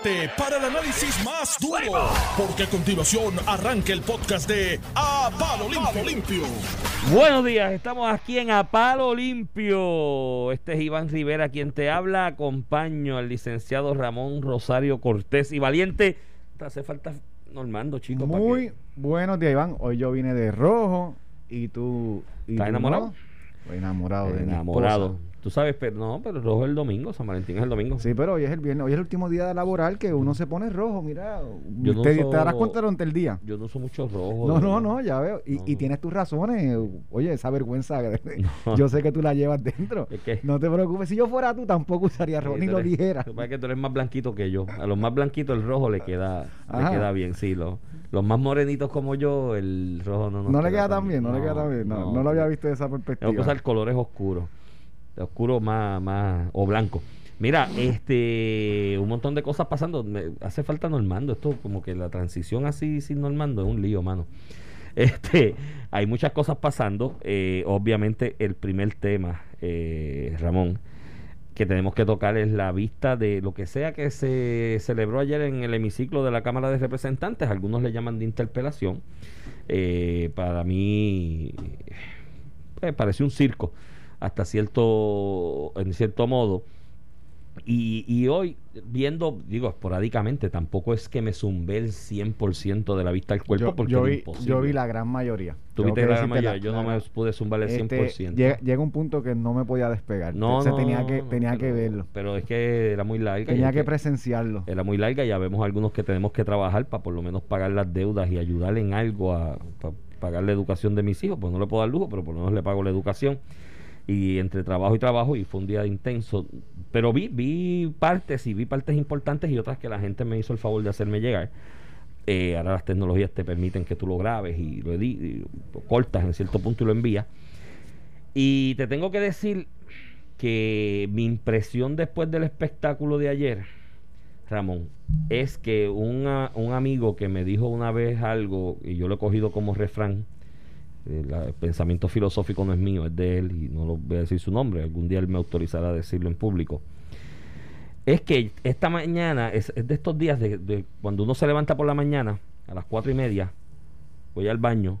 prepárate para el análisis más duro, porque a continuación arranca el podcast de A Palo Limpio. Limpio. Buenos días, estamos aquí en A Palo Limpio. Este es Iván Rivera quien te habla. Acompaño al licenciado Ramón Rosario Cortés y Valiente. Te hace falta Normando, chicos. Muy buenos días, Iván. Hoy yo vine de rojo y tú. Y ¿Estás tú enamorado? no. Enamorado de mi Enamorado. esposa. Tú sabes, pero no, pero el rojo es el domingo, San Valentín es el domingo. Sí, pero hoy es el viernes, hoy es el último día laboral que uno se pone rojo, mira. Yo no te, uso- te darás cuenta durante el día. Yo no uso mucho rojo. No, de no, no, ya veo. Y, No, y no. tienes tus razones. Oye, esa vergüenza, No. yo sé que tú la llevas dentro. Es que- No te preocupes. Si yo fuera tú, tampoco usaría rojo, ni tú lo dijera. Lo que pasa es que tú eres más blanquito que yo. A los más blanquitos el rojo le queda, le queda bien, sí. Los, los más morenitos como yo, el rojo no nos No le queda tan bien, no, le queda tan bien. No, no lo había visto de esa perspectiva. Tengo que usar colores oscuros. Oscuro más, más, o blanco. Mira, este, un montón de cosas pasando. Me hace falta Normando. Esto, como que la transición así sin Normando es un lío, mano. Este, hay muchas cosas pasando. Eh, obviamente, el primer tema, eh, Ramón, que tenemos que tocar es la vista de lo que sea que se celebró ayer en el hemiciclo de la Cámara de Representantes. Algunos le llaman de interpelación. Eh, para mí, eh, pareció un circo hasta cierto, en cierto modo. Y, y hoy, viendo, digo, esporádicamente, tampoco es que me zumbé el 100% de la vista al cuerpo, yo, porque yo vi, imposible. yo vi la gran mayoría. Tú viste que la gran mayoría, yo no me pude zumbar el este, 100%. llega, llega un punto que no me podía despegar. no, o sea, no, tenía que, tenía que verlo. Pero es que era muy larga. Tenía es que presenciarlo. Era muy larga, ya vemos algunos que tenemos que trabajar para por lo menos pagar las deudas y ayudar en algo a pa- pagar la educación de mis hijos. Pues no le puedo dar lujo, pero por lo menos le pago la educación. Y entre trabajo y trabajo, y fue un día intenso. Pero vi, vi partes y vi partes importantes y otras que la gente me hizo el favor de hacerme llegar. Eh, ahora las tecnologías te permiten que tú lo grabes y lo, lo cortas en cierto punto y lo envías. Y te tengo que decir que mi impresión después del espectáculo de ayer, Ramón, es que un amigo que me dijo una vez algo, y yo lo he cogido como refrán, eh, el pensamiento filosófico no es mío, es de él, y no lo voy a decir su nombre, algún día él me autorizará a decirlo en público. Es que esta mañana, es, es de estos días de, de cuando uno se levanta por la mañana, a las cuatro y media, voy al baño,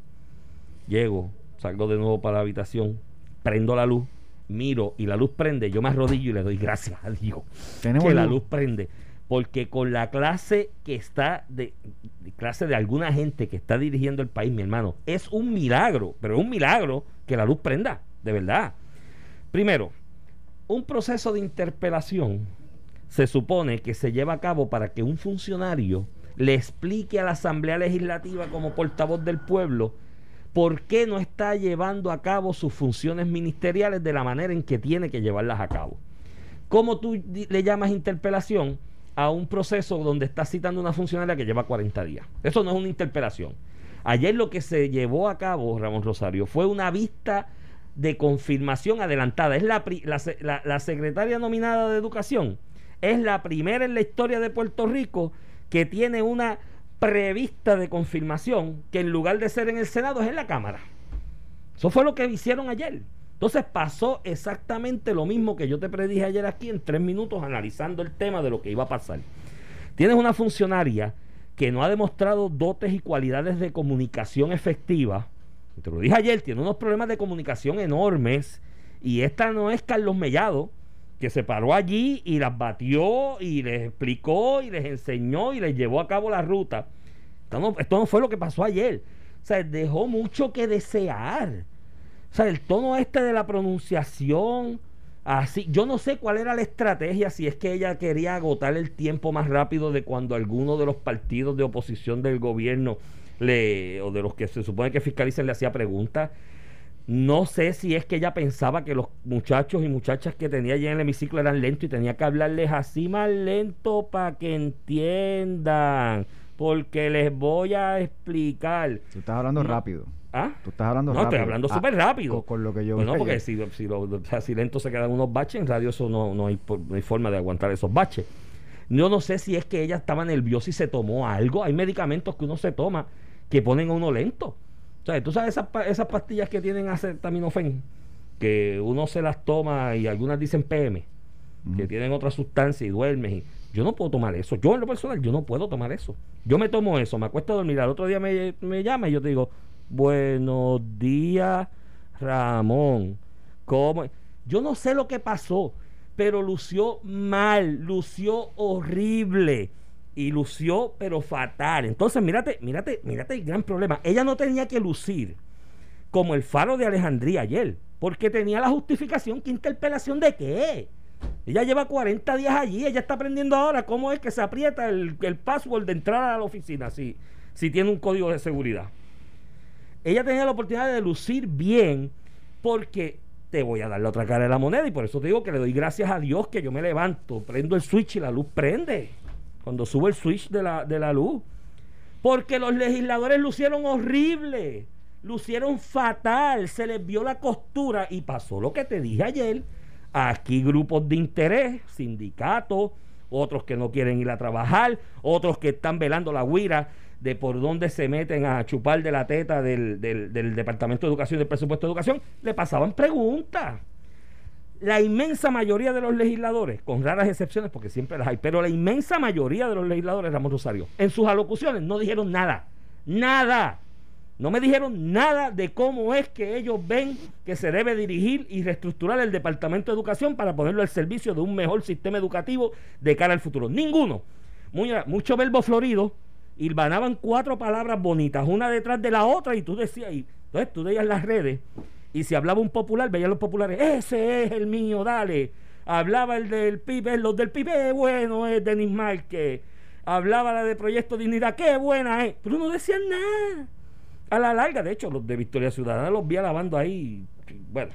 llego, salgo de nuevo para la habitación, prendo la luz, miro y la luz prende, yo me arrodillo y le doy gracias a Dios Tenemos que la luz prende. Porque con la clase que está, de, clase de alguna gente que está dirigiendo el país, mi hermano, es un milagro, pero es un milagro que la luz prenda, de verdad. Primero, un proceso de interpelación se supone que se lleva a cabo para que un funcionario le explique a la Asamblea Legislativa como portavoz del pueblo por qué no está llevando a cabo sus funciones ministeriales de la manera en que tiene que llevarlas a cabo. ¿Cómo tú le llamas interpelación a un proceso donde estás citando una funcionaria que lleva 40 días? Eso no es una interpelación. Ayer lo que se llevó a cabo, Ramón Rosario, fue una vista de confirmación adelantada. Es la, la- la secretaria nominada de Educación. Es la primera en la historia de Puerto Rico que tiene una prevista de confirmación que en lugar de ser en el Senado es en la Cámara. Eso fue lo que hicieron ayer. Entonces pasó exactamente lo mismo que yo te predije ayer aquí en tres minutos analizando el tema de lo que iba a pasar. Tienes una funcionaria que no ha demostrado dotes y cualidades de comunicación efectiva. Te lo dije ayer, tiene unos problemas de comunicación enormes. Y esta no es Carlos Mellado, que se paró allí y las batió y les explicó y les enseñó y les llevó a cabo la ruta. Esto no, fue lo que pasó ayer. O sea, dejó mucho que desear. O sea, el tono este de la pronunciación, así, yo no sé cuál era la estrategia, si es que ella quería agotar el tiempo más rápido de cuando alguno de los partidos de oposición del gobierno le, o de los que se supone que fiscalizan le hacía preguntas. No sé si es que ella pensaba que los muchachos y muchachas que tenía allí en el hemiciclo eran lentos y tenía que hablarles así más lento para que entiendan. Porque les voy a explicar. Tú estás hablando No. rápido. ¿Ah? Tú estás hablando No, rápido. estoy hablando Ah, súper rápido. Con, con lo que yo Pues no, porque si, si, lo- o sea, si lento se quedan unos baches, en radio eso no, no, hay, no hay forma de aguantar esos baches. Yo no sé si es que ella estaba nerviosa y se tomó algo. Hay medicamentos que uno se toma que ponen a uno lento. O sea, tú sabes esas, pa- esas pastillas que tienen acetaminofén, que uno se las toma y algunas dicen PM. que tienen otra sustancia y duermes. Y, yo no puedo tomar eso. Yo en lo personal, yo no puedo tomar eso. Yo me tomo eso, me acuesto a dormir. Al otro día me, me llama y yo te digo, buenos días, Ramón. ¿Cómo? Yo no sé lo que pasó, pero lució mal, lució horrible y lució pero fatal. Entonces, mírate, mírate, mírate el gran problema. Ella no tenía que lucir como el faro de Alejandría ayer, porque tenía la justificación que interpelación de qué. Ella lleva 40 días allí, ella está aprendiendo ahora cómo es que se aprieta el, el password de entrada a la oficina, si, si tiene un código de seguridad. Ella tenía la oportunidad de lucir bien porque te voy a dar la otra cara de la moneda y por eso te digo que le doy gracias a Dios que yo me levanto, prendo el switch y la luz prende. Cuando sube el switch de la, de la luz. Porque los legisladores lucieron horrible, lucieron fatal, se les vio la costura y pasó lo que te dije ayer. Aquí grupos de interés, sindicatos, otros que no quieren ir a trabajar, otros que están velando la guira de por dónde se meten a chupar de la teta del, del, Departamento de Educación y del Presupuesto de Educación, le pasaban preguntas. La inmensa mayoría de los legisladores, con raras excepciones porque siempre las hay, pero la inmensa mayoría de los legisladores, Ramón Rosario, en sus alocuciones no dijeron nada, nada. No me dijeron nada de cómo es que ellos ven que se debe dirigir y reestructurar el Departamento de Educación para ponerlo al servicio de un mejor sistema educativo de cara al futuro. Ninguno. mucho verbo florido, hilvanaban cuatro palabras bonitas, una detrás de la otra, y tú decías, y entonces tú veías las redes, y si hablaba un popular, veías los populares, ese es el mío, dale. Hablaba el del PIB, los del PIB, eh, bueno, es Denis Márquez. Hablaba la de Proyecto Dignidad, qué buena es. Pero no decían nada. A la larga, de hecho, los de Victoria Ciudadana los vi alabando ahí. Bueno,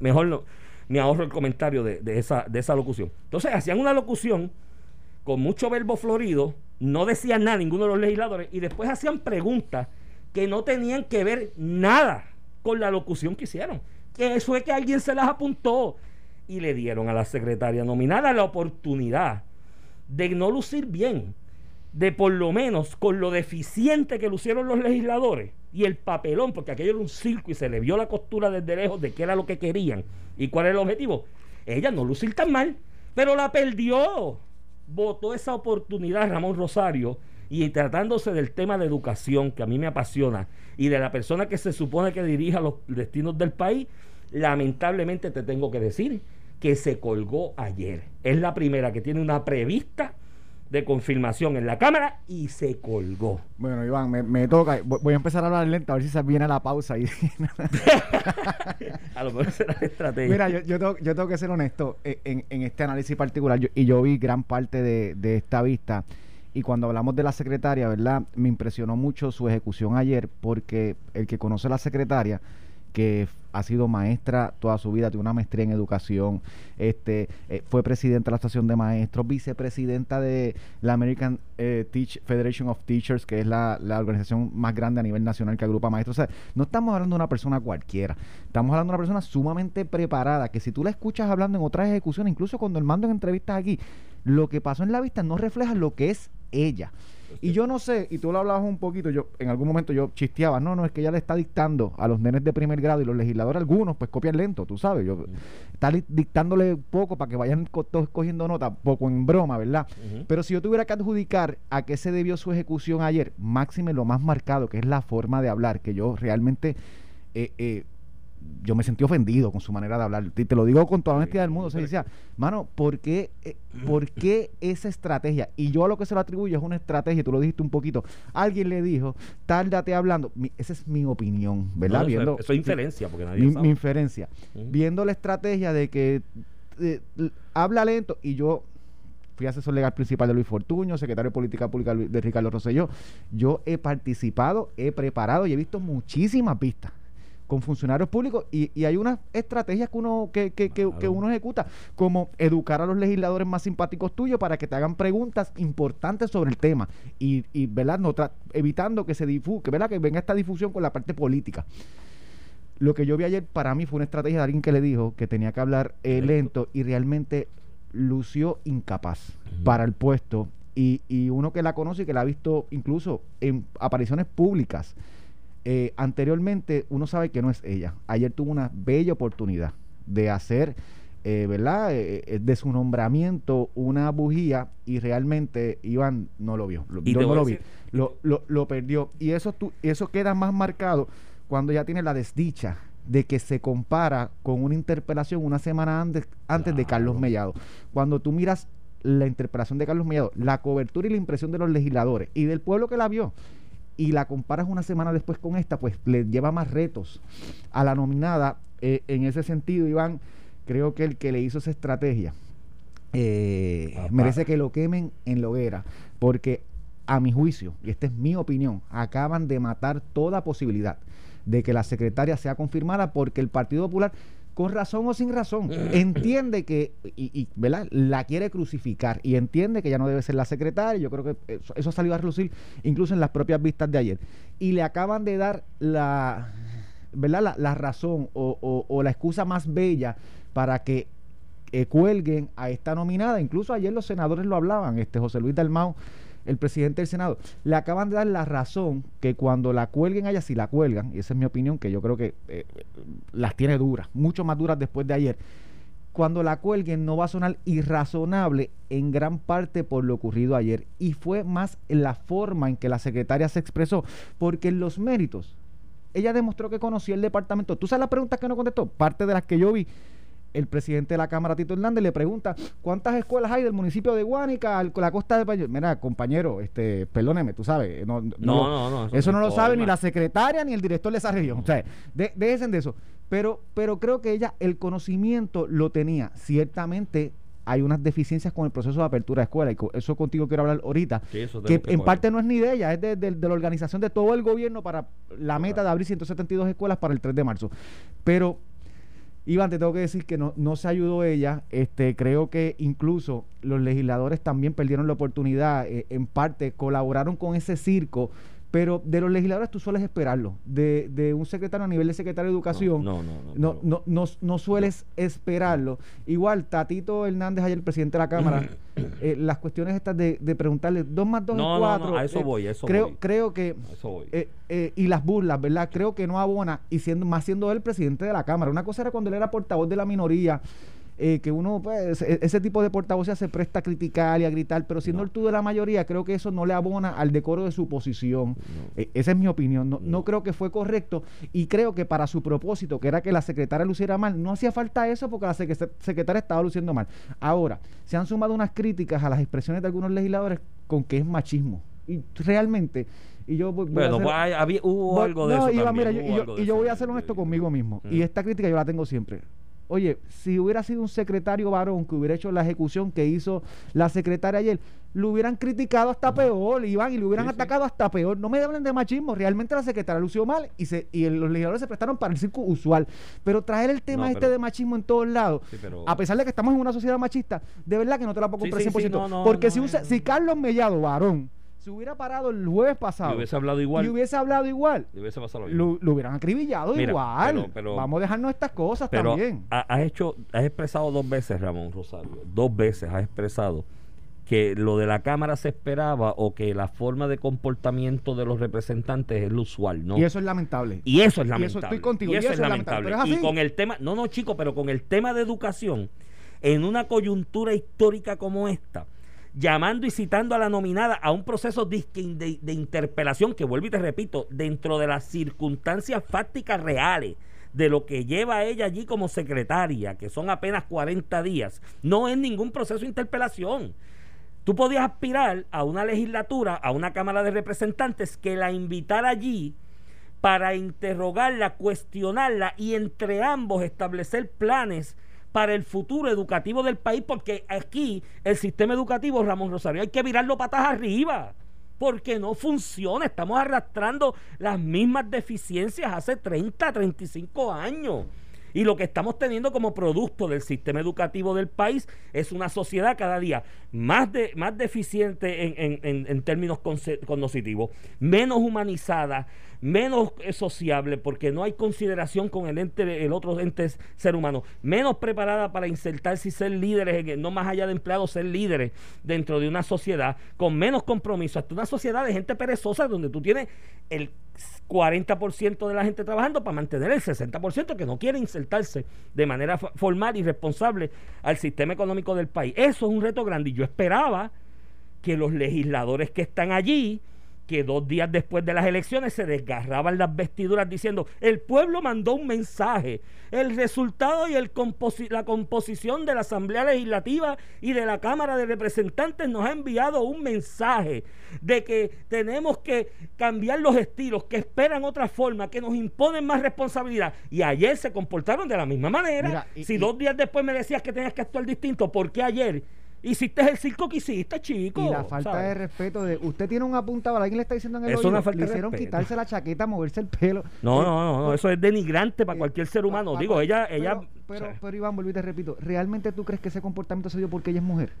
mejor no, me ahorro el comentario de, de, esa, de esa locución. Entonces, hacían una locución con mucho verbo florido, no decían nada ninguno de los legisladores y después hacían preguntas que no tenían que ver nada con la locución que hicieron. Que eso es que alguien se las apuntó y le dieron a la secretaria nominada la oportunidad de no lucir bien, de por lo menos con lo deficiente que lucieron los legisladores y el papelón, porque aquello era un circo y se le vio la costura desde lejos de qué era lo que querían y cuál era el objetivo. Ella no lucir tan mal, pero la perdió votó esa oportunidad Ramón Rosario y tratándose del tema de educación que a mí me apasiona y de la persona que se supone que dirija los destinos del país, lamentablemente te tengo que decir que se colgó ayer. Es la primera que tiene una prevista de confirmación en la cámara y se colgó. Bueno, Iván, me, toca. Voy a empezar a hablar lento a ver si se viene la pausa. Y... a lo mejor será la estrategia. Mira, yo, yo, tengo, que ser honesto eh, en, este análisis particular. y yo vi gran parte de, de esta vista. Y cuando hablamos de la secretaria, ¿verdad? Me impresionó mucho su ejecución ayer porque el que conoce a la secretaria que ha sido maestra toda su vida, tiene una maestría en educación, este, eh, fue presidenta de la estación de maestros, vicepresidenta de la American eh, Teach Federation of Teachers, que es la, organización más grande a nivel nacional que agrupa maestros. O sea, no estamos hablando de una persona cualquiera, estamos hablando de una persona sumamente preparada, que si tú la escuchas hablando en otras ejecuciones, incluso cuando el mando en entrevistas aquí, lo que pasó en la vista no refleja lo que es ella. Y yo no sé, y tú lo hablabas un poquito, yo en algún momento yo chisteaba, no, no, es que ella le está dictando a los nenes de primer grado y los legisladores algunos, pues copian lento, tú sabes, yo está dictándole poco para que vayan todos cogiendo nota, poco en broma, ¿verdad? Pero si yo tuviera que adjudicar a qué se debió su ejecución ayer, máxime lo más marcado, que es la forma de hablar, que yo realmente... Eh, eh, yo me sentí ofendido con su manera de hablar. Te, lo digo con toda la honestidad del mundo. O sea, decía, mano, ¿por qué, eh, ¿por qué esa estrategia? Y yo a lo que se lo atribuyo es una estrategia, tú lo dijiste un poquito. Alguien le dijo, tárdate hablando. esa es mi opinión, ¿verdad? Viendo, eso es inferencia, porque nadie mi, mi inferencia. Viendo la estrategia de que eh, habla lento y yo fui asesor legal principal de Luis Fortuño, secretario de Política Pública de Ricardo Rosselló. Yo he participado, he preparado y he visto muchísimas pistas con funcionarios públicos y, hay unas estrategias que uno que, que, que, uno ejecuta como educar a los legisladores más simpáticos tuyos para que te hagan preguntas importantes sobre el tema y, y verdad no evitando que se difuque verdad que venga esta difusión con la parte política. Lo que yo vi ayer para mí fue una estrategia de alguien que le dijo que tenía que hablar eh, lento. y realmente lució incapaz para el puesto y, y uno que la conoce y que la ha visto incluso en apariciones públicas eh, anteriormente uno sabe que no es ella. Ayer tuvo una bella oportunidad de hacer eh, ¿verdad? Eh, eh, de su nombramiento una bujía y realmente Iván no lo vio. Lo, yo no lo vi. Lo, lo, lo, perdió. Y eso, tú, eso queda más marcado cuando ya tiene la desdicha de que se compara con una interpelación una semana antes, antes de Carlos Mellado. Cuando tú miras la interpelación de Carlos Mellado, la cobertura y la impresión de los legisladores y del pueblo que la vio, y la comparas una semana después con esta, pues le lleva más retos a la nominada. Eh, en ese sentido, Iván, creo que el que le hizo esa estrategia eh, merece que lo quemen en la hoguera, porque a mi juicio, y esta es mi opinión, acaban de matar toda posibilidad de que la secretaria sea confirmada porque el Partido Popular con razón o sin razón, entiende que, y, ¿verdad? La quiere crucificar y entiende que ya no debe ser la secretaria. Yo creo que eso, eso ha salido a relucir incluso en las propias vistas de ayer. Y le acaban de dar la, ¿verdad? La, razón o, la excusa más bella para que eh, cuelguen a esta nominada. Incluso ayer los senadores lo hablaban, este José Luis Dalmau el presidente del Senado, le acaban de dar la razón que cuando la cuelguen allá, si la cuelgan, y esa es mi opinión, que yo creo que eh, las tiene duras, mucho más duras después de ayer, cuando la cuelguen no va a sonar irrazonable en gran parte por lo ocurrido ayer. Y fue más la forma en que la secretaria se expresó, porque en los méritos, ella demostró que conocía el departamento. ¿Tú sabes las preguntas que no contestó? Parte de las que yo vi el presidente de la Cámara, Tito Hernández, le pregunta cuántas escuelas hay del municipio de Guánica, la costa de Payo. Mira, compañero, este, perdóneme, tú sabes. No, no, no, eso, no lo sabe ni la secretaria ni el director de esa región. O sea, de, déjense de eso. Pero, pero creo que ella el conocimiento lo tenía. Ciertamente hay unas deficiencias con el proceso de apertura de escuela y eso contigo quiero hablar ahorita que en parte no es ni de ella es de, la organización de todo el gobierno para la meta de abrir 172 escuelas para el 3 de marzo pero Iván, te tengo que decir que no, no se ayudó ella. Este, creo que incluso los legisladores también perdieron la oportunidad. Eh, en parte, colaboraron con ese circo pero de los legisladores tú sueles esperarlo. De, de un secretario a nivel de secretario de Educación, no, no, no, no, no, sueles esperarlo. Igual, Tatito Hernández, ayer el presidente de la Cámara, eh, las cuestiones estas de, de preguntarle dos más dos es cuatro. a eso eh, voy, eso creo, voy. Creo que. Eh, y las burlas, ¿verdad? Creo que no abona, y siendo más siendo él el presidente de la Cámara. Una cosa era cuando él era portavoz de la minoría eh, que uno, pues, e, ese tipo de portavoces se presta a criticar y a gritar, pero siendo el tú de la mayoría, creo que eso no le abona al decoro de su posición. E, esa es mi opinión. No, creo que fue correcto y creo que para su propósito, que era que la secretaria luciera mal, no hacía falta eso porque la secretaria estaba luciendo mal. Ahora, se han sumado unas críticas a las expresiones de algunos legisladores con que es machismo. Y realmente y yo bueno, pues, hubo algo de eso. y yo, voy a ser honesto conmigo mismo. Y esta crítica yo la tengo siempre. Oye, si hubiera sido un secretario varón que hubiera hecho la ejecución que hizo la secretaria ayer, lo hubieran criticado hasta peor, Iván, y lo hubieran atacado hasta peor. No me hablen de machismo, realmente la secretaria lució mal y, se, y los legisladores se prestaron para el circo usual. Pero traer el tema este de machismo en todos lados, a pesar de que estamos en una sociedad machista, de verdad que no te la puedo comprar 100%. porque si, un, si Carlos Mellado, varón, se hubiera parado el jueves pasado. Y hubiese hablado igual. Y hubiese hablado igual. hubiese pasado lo, lo, hubieran acribillado igual. Vamos a dejarnos estas cosas pero también. Has hecho, has expresado dos veces, Ramón Rosario. Dos veces has expresado que lo de la Cámara se esperaba o que la forma de comportamiento de los representantes es lo usual, ¿no? Y eso es lamentable. Y eso es lamentable. Y eso estoy contigo. Y eso, es lamentable. y con el tema, no, no, chico, pero con el tema de educación, en una coyuntura histórica como esta, llamando y citando a la nominada a un proceso de, interpelación que vuelvo y te repito, dentro de las circunstancias fácticas reales de lo que lleva ella allí como secretaria, que son apenas 40 días, no es ningún proceso de interpelación. Tú podías aspirar a una legislatura, a una Cámara de Representantes que la invitara allí para interrogarla, cuestionarla y entre ambos establecer planes para el futuro educativo del país, porque aquí el sistema educativo, Ramón Rosario, hay que virarlo patas arriba, porque no funciona. Estamos arrastrando las mismas deficiencias hace 30, 35 años. Y lo que estamos teniendo como producto del sistema educativo del país es una sociedad cada día más, de, más deficiente en, en, en términos cognitivos, menos humanizada, menos sociable porque no hay consideración con el ente, el otro ente ser humano, menos preparada para insertarse y ser líderes, no más allá de empleados, ser líderes dentro de una sociedad, con menos compromiso, hasta una sociedad de gente perezosa donde tú tienes el 40% de la gente trabajando para mantener el 60% que no quiere insertarse de manera formal y responsable al sistema económico del país. Eso es un reto grande y yo esperaba que los legisladores que están allí que dos días después de las elecciones se desgarraban las vestiduras diciendo, el pueblo mandó un mensaje, el resultado y el la composición de la Asamblea Legislativa y de la Cámara de Representantes nos ha enviado un mensaje de que tenemos que cambiar los estilos, que esperan otra forma, que nos imponen más responsabilidad. Y ayer se comportaron de la misma manera. si dos días después me decías que tenías que actuar distinto, ¿por qué ayer? Hiciste el circo que hiciste, chico. Y la falta de respeto de. Usted tiene un apuntado, alguien le está diciendo en el eso oído, falta le hicieron quitarse la chaqueta, moverse el pelo. No, no, no, eso es denigrante para eh, cualquier ser humano. Digo, ella. ella pero, pero, Iván, volví te repito, ¿realmente tú crees que ese comportamiento se dio porque ella es mujer?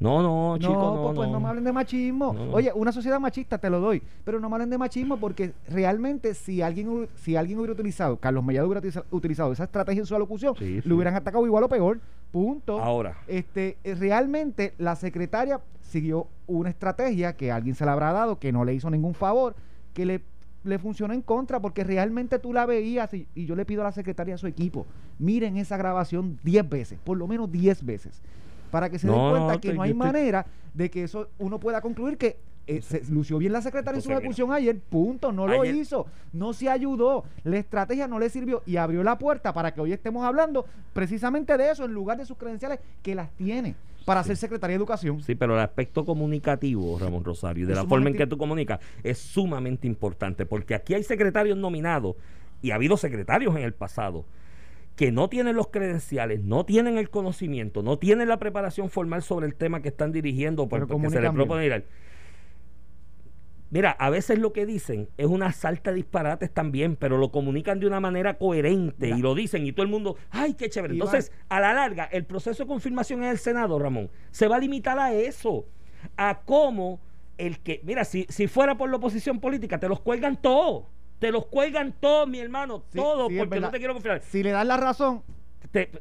No, no, chico, no, pues, pues no, me hablen de machismo. Oye, una sociedad machista te lo doy, pero no me hablen de machismo porque realmente si alguien si alguien hubiera utilizado, Carlos Mellado hubiera utilizado esa estrategia en su alocución, lo hubieran atacado igual o peor. Punto. Ahora. Este, eh, realmente la secretaria siguió una estrategia que alguien se la habrá dado, que no le hizo ningún favor, que le le funcionó en contra porque realmente tú la veías y, y yo le pido a la secretaria a su equipo, miren esa grabación 10 veces, por lo menos 10 veces para que se den cuenta que no hay manera de que eso uno pueda concluir que eh, se lució bien la secretaria en su ejecución ayer, punto, no lo hizo, no se ayudó, la estrategia no le sirvió y abrió la puerta para que hoy estemos hablando precisamente de eso en lugar de sus credenciales que las tiene para ser secretaria de Educación. Sí, pero el aspecto comunicativo, Ramón Rosario, de la forma en que tú comunicas, es sumamente importante, porque aquí hay secretarios nominados y ha habido secretarios en el pasado que no tienen los credenciales, no tienen el conocimiento, no tienen la preparación formal sobre el tema que están dirigiendo porque se les propone ir Mira, a veces lo que dicen es una salta de disparates también, pero lo comunican de una manera coherente y lo dicen y todo el mundo, ¡ay, qué chévere! Entonces, a la larga, el proceso de confirmación en el Senado, Ramón, se va a limitar a eso, a cómo el que, mira, si, si fuera por la oposición política, te los cuelgan todos. Te los cuelgan todos, mi hermano, todos, porque no te quiero confiar. Si le das la razón.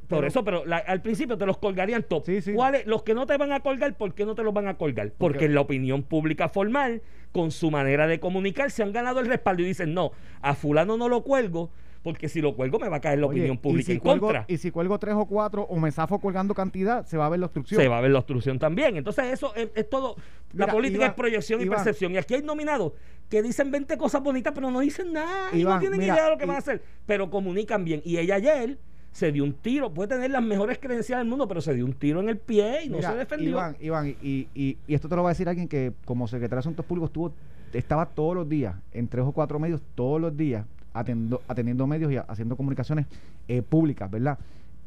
por eso, pero al principio te los colgarían todos. ¿Cuáles? Los que no te van a colgar, ¿por qué no te los van a colgar? Porque en la opinión pública formal, con su manera de comunicar, se han ganado el respaldo y dicen, no, a fulano no lo cuelgo porque si lo cuelgo me va a caer la opinión pública en contra. Y si cuelgo tres o cuatro o me zafo colgando cantidad, se va a ver la obstrucción. Se va a ver la obstrucción también. Entonces eso es, todo, la política es proyección y percepción. Y aquí hay nominados que dicen 20 cosas bonitas, pero no dicen nada y no tienen idea de lo que van a hacer, pero comunican bien. Y ella ayer se dio un tiro, puede tener las mejores credenciales del mundo, pero se dio un tiro en el pie y no se defendió. Iván, Iván y, y, y, esto te lo va a decir alguien que como secretario de Asuntos Públicos estuvo, estaba todos los días, en tres o cuatro medios, todos los días, atendiendo medios y haciendo comunicaciones eh, públicas, ¿verdad?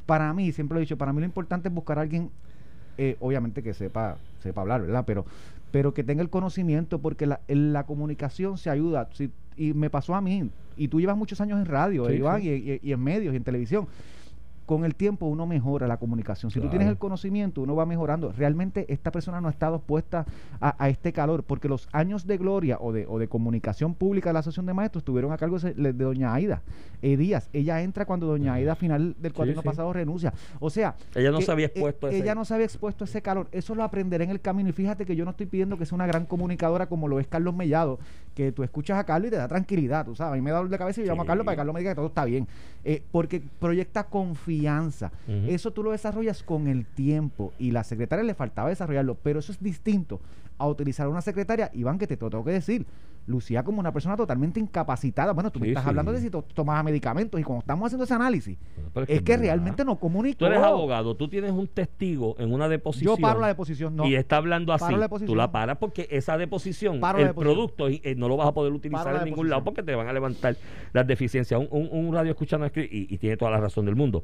Para mí, siempre lo he dicho, para mí lo importante es buscar a alguien, eh, obviamente que sepa, sepa hablar, ¿verdad? Pero, pero que tenga el conocimiento, porque la, la comunicación se ayuda. y me pasó a mí, y tú llevas muchos años en radio, Iván, y, y, en medios y en televisión con el tiempo uno mejora la comunicación. Si tú tienes el conocimiento, uno va mejorando. Realmente esta persona no ha estado expuesta a, este calor, porque los años de gloria o de, o de comunicación pública de la Asociación de Maestros estuvieron a cargo de, doña Aida eh, Díaz. Ella entra cuando doña Aida a final del cuatrino pasado renuncia. O sea... Ella no se había expuesto a ese... Ella no se había expuesto a ese calor. Eso lo aprenderé en el camino. Y fíjate que yo no estoy pidiendo que sea una gran comunicadora como lo es Carlos Mellado, que tú escuchas a Carlos y te da tranquilidad, tú sabes. A mí me da dolor de cabeza y yo llamo a Carlos para que Carlos me diga que todo está bien. Eh, porque proyecta confianza. Eso tú lo desarrollas con el tiempo y la secretaria le faltaba desarrollarlo, pero eso es distinto a utilizar una secretaria, Iván, que te, lo tengo que decir, lucía como una persona totalmente incapacitada. Bueno, tú me estás hablando de si tomabas medicamentos y cuando estamos haciendo ese análisis, es, que, realmente no comunicó. Tú eres abogado, tú tienes un testigo en una deposición. Yo paro la deposición, no. Y está hablando así. tú la paras porque esa deposición, el producto, eh, no lo vas a poder utilizar en ningún lado porque te van a levantar las deficiencias. Un, radio escuchando y, y tiene toda la razón del mundo.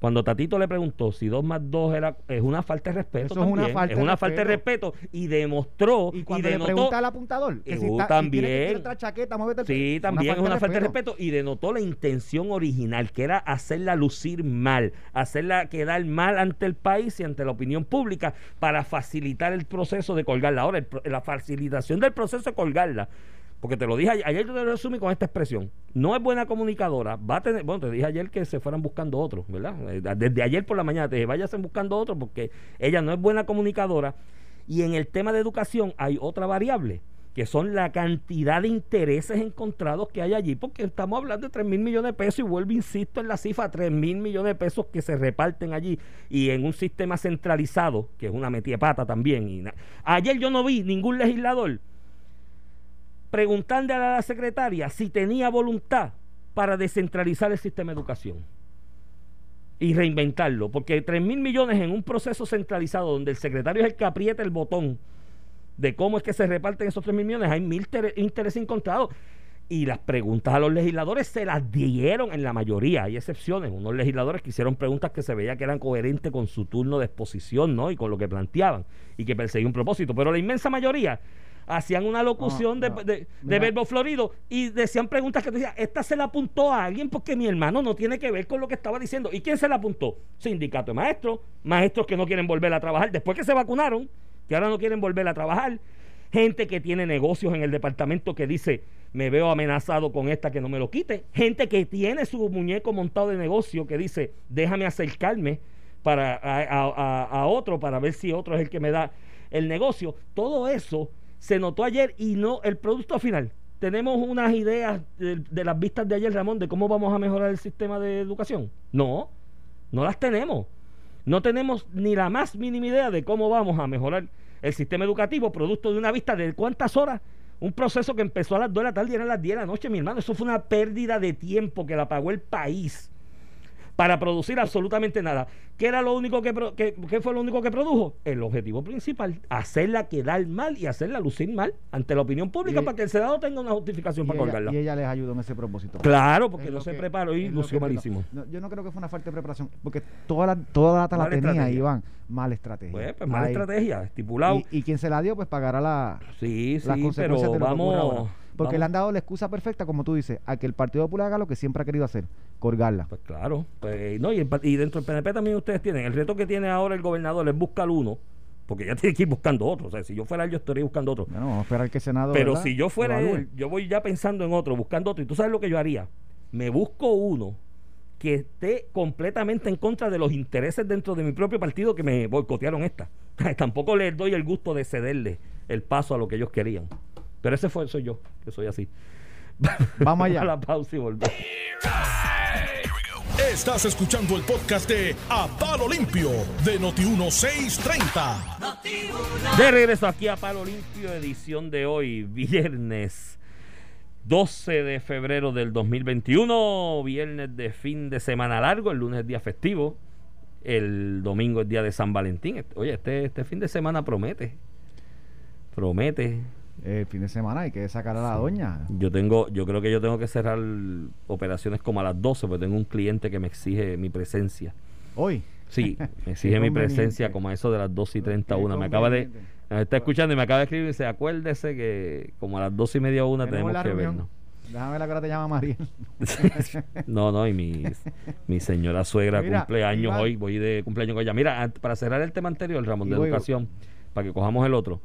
Cuando Tatito le preguntó si dos más dos era es una falta de respeto, es una falta, es una falta de respeto. y demostró y cuando le pregunta al apuntador que si también. tiene otra chaqueta, sí, también es una falta de respeto. y denotó la intención original que era hacerla lucir mal, hacerla quedar mal ante el país y ante la opinión pública para facilitar el proceso de colgarla. Ahora, la facilitación del proceso de colgarla porque te lo dije ayer, ayer te lo resumí con esta expresión. No es buena comunicadora, va a tener, bueno, te dije ayer que se fueran buscando otros, ¿verdad? Eh, desde ayer por la mañana te dije, váyanse buscando otros porque ella no es buena comunicadora. Y en el tema de educación hay otra variable que son la cantidad de intereses encontrados que hay allí, porque estamos hablando de 3 mil millones de pesos y vuelvo, insisto, en la cifra, 3 mil millones de pesos que se reparten allí y en un sistema centralizado, que es una pata también. Ayer yo no vi ningún legislador preguntarle a la secretaria si tenía voluntad para descentralizar el sistema de educación y reinventarlo, porque 3 mil millones en un proceso centralizado donde el secretario es el que aprieta el botón de cómo es que se reparten esos 3 mil millones, hay mil intereses encontrados. Y las preguntas a los legisladores se las dieron en la mayoría, hay excepciones. Unos legisladores que hicieron preguntas que se veía que eran coherentes con su turno de exposición ¿no? y con lo que planteaban y que perseguían un propósito. Pero la inmensa mayoría hacían una locución de, verbo florido y decían preguntas que decían, esta se la apuntó a alguien porque mi hermano no tiene que ver con lo que estaba diciendo. ¿Y quién se la apuntó? Sindicato de maestros, maestros que no quieren volver a trabajar después que se vacunaron que ahora no quieren volver a trabajar, gente que tiene negocios en el departamento que dice, me veo amenazado con esta que no me lo quite, gente que tiene su muñeco montado de negocio que dice, déjame acercarme para, a, otro para ver si otro es el que me da el negocio. Todo eso se notó ayer y no el producto final. ¿Tenemos unas ideas de, las vistas de ayer, Ramón, de cómo vamos a mejorar el sistema de educación? No, no las tenemos. No tenemos ni la más mínima idea de cómo vamos a mejorar el sistema educativo, producto de una vista de cuántas horas. Un proceso que empezó a las 2 de la tarde y era a las 10 de la noche, mi hermano. Eso fue una pérdida de tiempo que la pagó el país para producir absolutamente nada. ¿Qué era lo único que, que, fue lo único que produjo? El objetivo principal, hacerla quedar mal y hacerla lucir mal ante la opinión pública para que el Senado tenga una justificación para colgarla. Y ella les ayudó en ese propósito. Claro, porque no se preparó y lució malísimo. yo no creo que fue una falta de preparación, porque toda la, toda la data la tenía, Iván. Mala estrategia. Pues, pues mala estrategia, estipulado. Y, quien se la dio, pues pagará la, sí, sí, pero vamos porque le han dado la excusa perfecta, como tú dices, a que el Partido Popular haga lo que siempre ha querido hacer, colgarla. Pues claro. Pues, no, y, dentro del PNP también ustedes tienen. El reto que tiene ahora el gobernador es buscar uno porque ya tiene que ir buscando otro. O sea, si yo fuera él, yo estaría buscando otro. No, vamos a esperar que el Senado. Pero si yo fuera él, yo voy ya pensando en otro, buscando otro. Y tú sabes lo que yo haría. Me busco uno que esté completamente en contra de los intereses dentro de mi propio partido que me boicotearon esta. Tampoco les doy el gusto de cederle el paso a lo que ellos querían. Pero ese fue, soy yo, que soy así. Vamos allá. a la pausa y volvemos. Estás escuchando el podcast de A Palo Limpio de Noti1630. De regreso aquí a Palo Limpio, edición de hoy, viernes 12 de febrero del 2021, viernes de fin de semana largo, el lunes es día festivo, el domingo es día de San Valentín. Oye, este, este fin de semana promete, promete el fin de semana hay que sacar a la doña. Yo tengo, yo creo que yo tengo que cerrar operaciones como a las 12, porque tengo un cliente que me exige mi presencia. ¿Hoy? Sí, me exige mi presencia como a eso de las 12 y 31. Me acaba de, me está escuchando y me acaba de escribir y dice, acuérdese que como a las 12 y media o una tenemos, que vernos. Déjame ver la que te llama María. no, no, y mi, mi señora suegra cumpleaños hoy, voy de cumpleaños con ella. Mira, para cerrar el tema anterior, el Ramón de Educación, para que cojamos el otro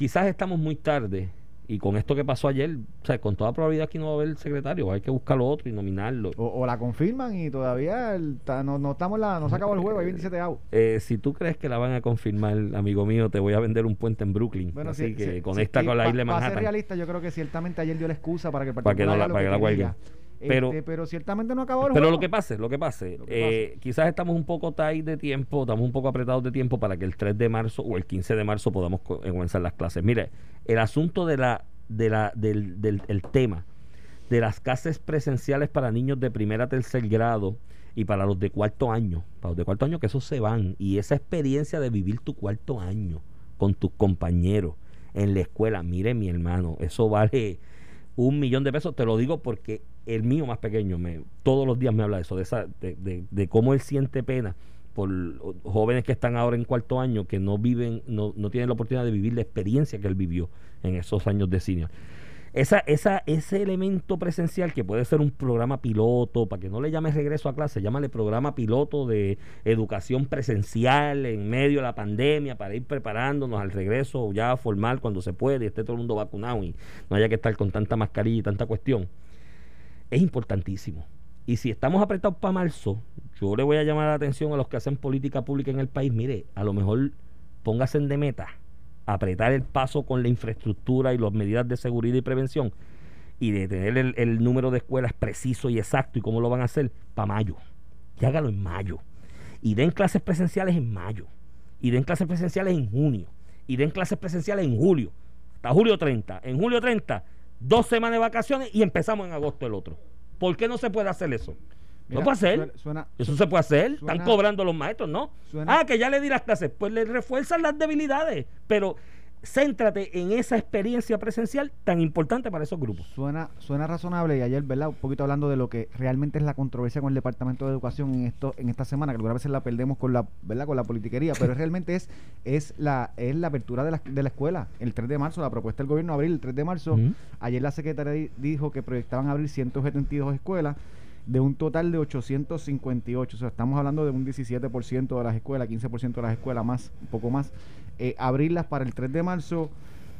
quizás estamos muy tarde y con esto que pasó ayer, o sea, con toda probabilidad aquí no va a haber secretario, hay que buscarlo otro y nominarlo. O, la confirman y todavía no, estamos la, no se acabó el juego, hay 27 out. Eh, si tú crees que la van a confirmar, amigo mío, te voy a vender un puente en Brooklyn. Bueno, así que conecta con la isla de Manhattan. Para ser realista, yo creo que ciertamente ayer dio la excusa para que el partido para que no la, para que la. Pero, este, pero ciertamente no acabó el Pero lo que pase, lo que pase, eh, quizás estamos un poco tight de tiempo, estamos un poco apretados de tiempo para que el 3 de marzo o el 15 de marzo podamos comenzar las clases. Mire, el asunto de la, de la, del, del el tema de las clases presenciales para niños de primera a tercer grado y para los de cuarto año, para los de cuarto año que esos se van y esa experiencia de vivir tu cuarto año con tus compañeros en la escuela, mire mi hermano, eso vale un millón de pesos. Te lo digo porque el mío más pequeño me, todos los días me habla de eso, de, esa, de, de, cómo él siente pena por jóvenes que están ahora en cuarto año que no viven, no, no tienen la oportunidad de vivir la experiencia que él vivió en esos años de senior esa, esa, ese elemento presencial que puede ser un programa piloto, para que no le llames regreso a clase, llámale programa piloto de educación presencial en medio de la pandemia para ir preparándonos al regreso ya formal cuando se puede y esté todo el mundo vacunado y no haya que estar con tanta mascarilla y tanta cuestión. Es importantísimo. Y si estamos apretados para marzo, yo le voy a llamar la atención a los que hacen política pública en el país. Mire, a lo mejor póngase de meta apretar el paso con la infraestructura y las medidas de seguridad y prevención y de tener el, número de escuelas preciso y exacto y cómo lo van a hacer para mayo. Y hágalo en mayo. Y den clases presenciales en mayo. Y den clases presenciales en junio. Y den clases presenciales en julio. Hasta julio 30. En julio 30, dos semanas de vacaciones y empezamos en agosto el otro. ¿Por qué no se puede hacer eso? Mira, no puede suena- suena- eso se puede hacer. suena- Están cobrando los maestros, ¿no? ah, que ya le di las clases. Pues le refuerzan las debilidades. Pero céntrate en esa experiencia presencial tan importante para esos grupos. Suena, suena razonable y ayer, ¿verdad? Un poquito hablando de lo que realmente es la controversia con el Departamento de Educación en esto, en esta semana, que algunas veces la perdemos con la, ¿verdad? Con la politiquería, pero realmente es, es la, es la apertura de la, de la escuela. El 3 de marzo, la propuesta del gobierno abrir el 3 de marzo. Ayer la secretaria di- dijo que proyectaban abrir 172 escuelas de un total de 858. O sea, estamos hablando de un 17% de las escuelas, 15% de las escuelas más, un poco más. Eh, abrirlas para el 3 de marzo